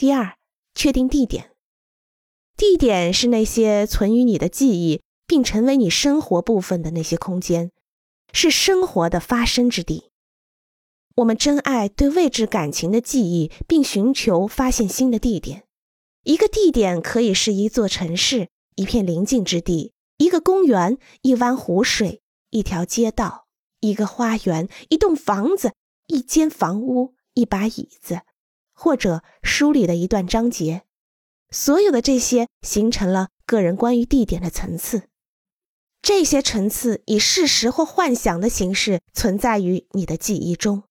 第二，确定地点。地点是那些存于你的记忆并成为你生活部分的那些空间，是生活的发生之地。我们珍爱对未知感情的记忆，并寻求发现新的地点。一个地点可以是一座城市、一片宁静之地、一个公园、一湾湖水、一条街道、一个花园、一栋房子、一间房屋、一把椅子，或者书里的一段章节。所有的这些形成了个人关于地点的层次，这些层次以事实或幻想的形式存在于你的记忆中。